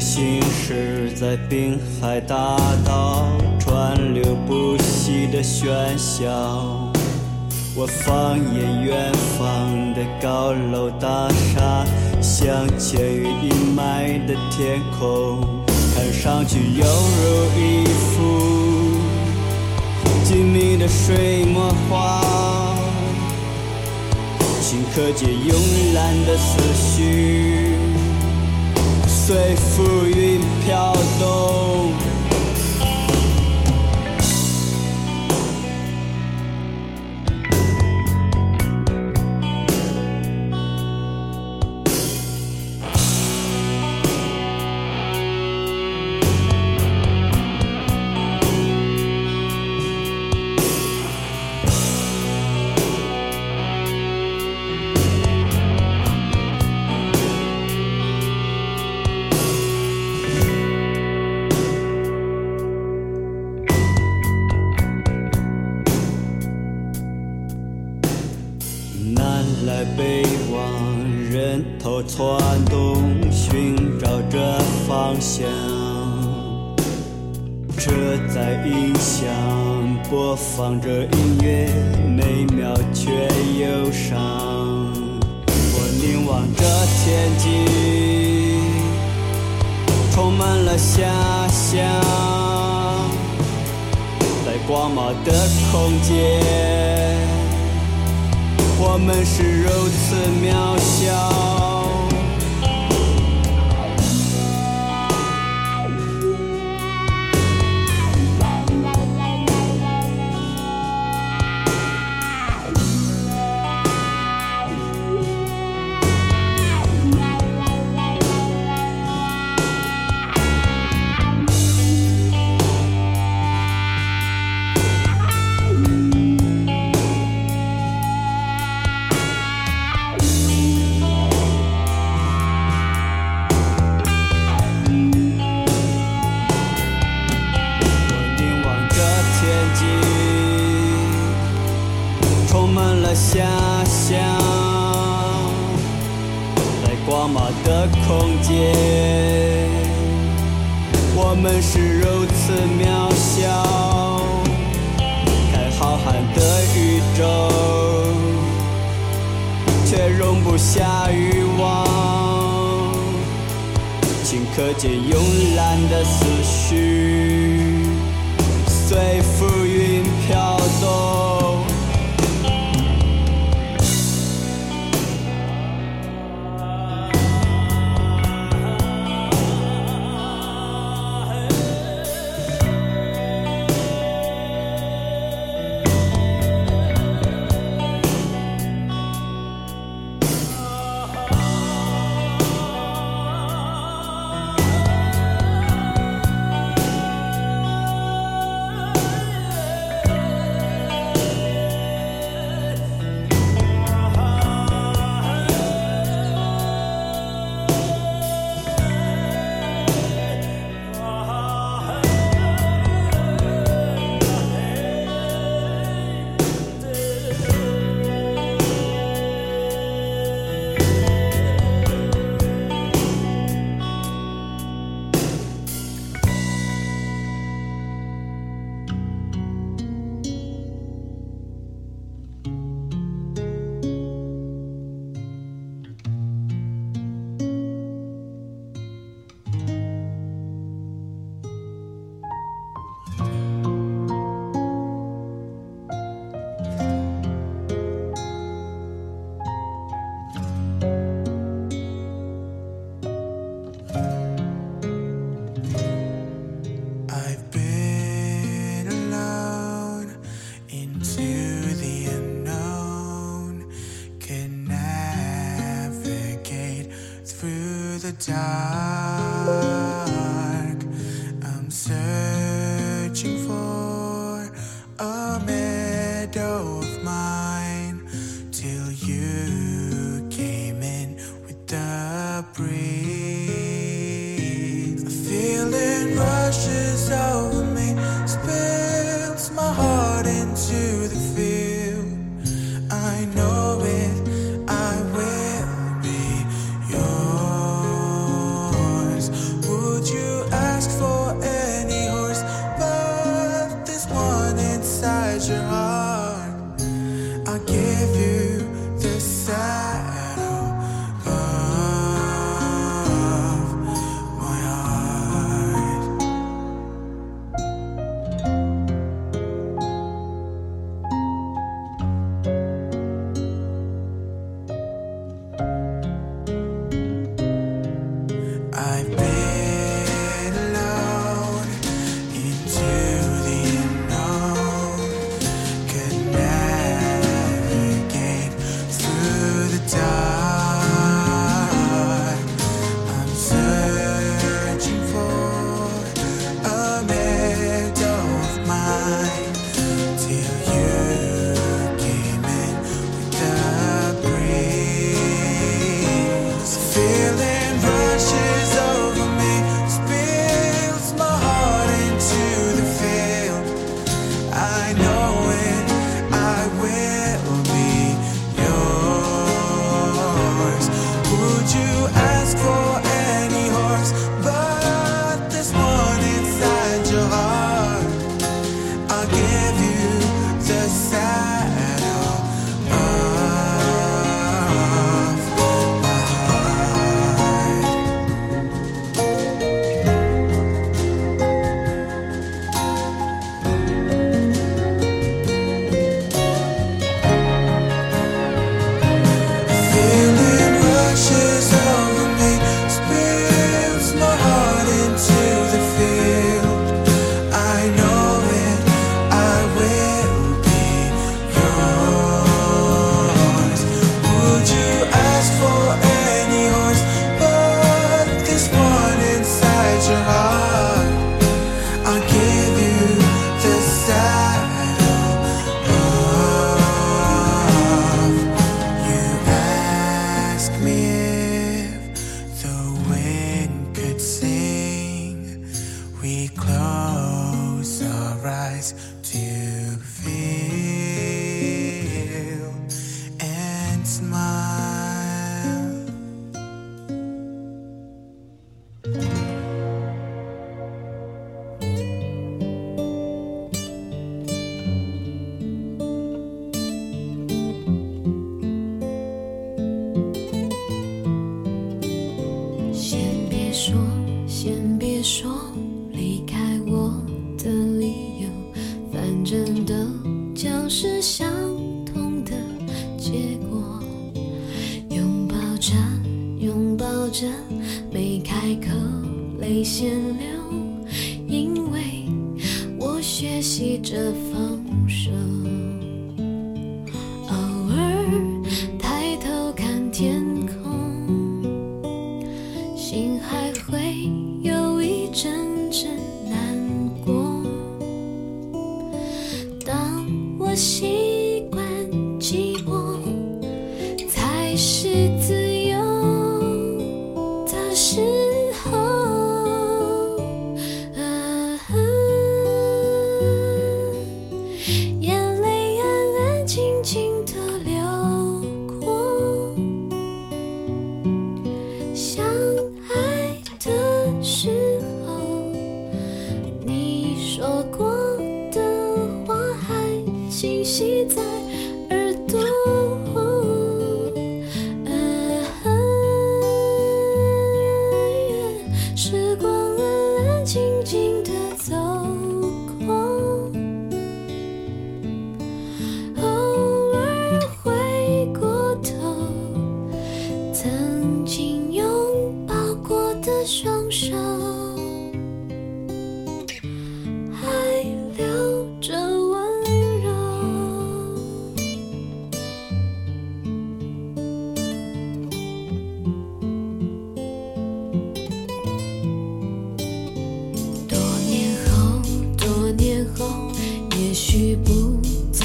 行驶在滨海大道，川流不息的喧嚣。我放眼远方的高楼大厦，像千云阴霾的天空，看上去犹如一幅静谧的水墨画。顷刻间慵懒的思绪。随浮云飘动。南来北往，人头攒动，寻找着方向。车载音响播放着音乐，美妙却忧伤。我凝望着天际，充满了遐想。在广袤的空间。我们是如此渺小。却容不下欲望。顷刻间慵懒的思绪随浮 close our eyes to feel. 学习着放手。系在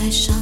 爱上。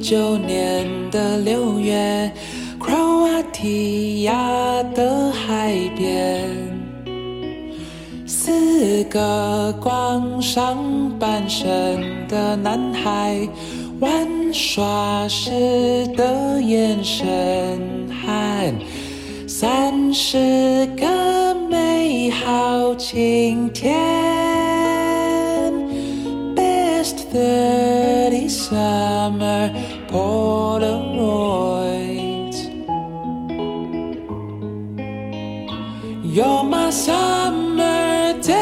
九年的六月，Croatia 的海边，四个光上半身的男孩玩耍时的眼神和三十个美好晴天。Best thing. Summer Polaroids. You're my summer day，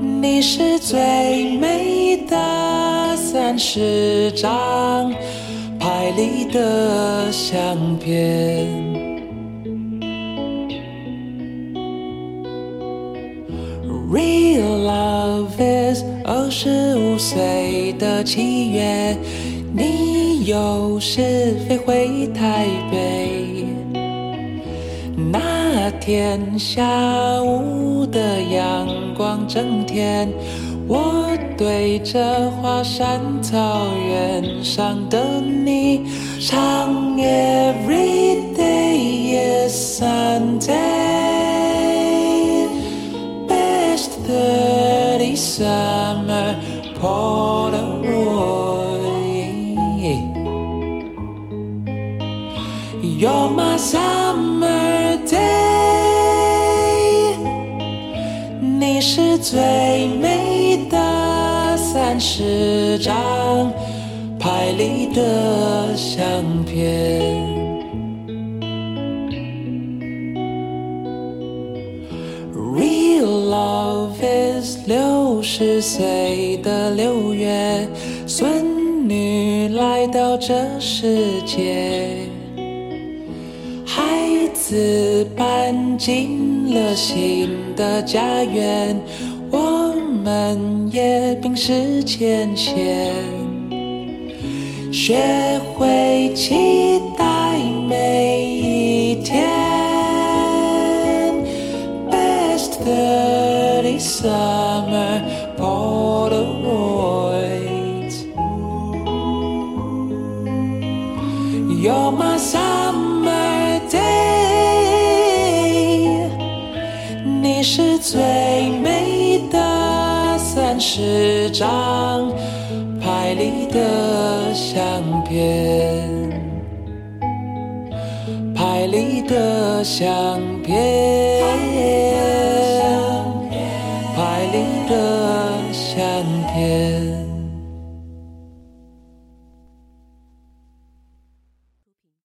你是最美的三十张拍立的相片。十五岁的七月，你有时飞回台北。那天下午的阳光正甜，我对着华山草原上的你唱 Every day is Sunday。Best thirty summer Polaroid。You're my summer day，你是最美的三十张拍立的相片。十岁的六月，孙女来到这世界。孩子搬进了新的家园，我们也冰释前嫌，学会三十张拍立的相片，拍立的相片。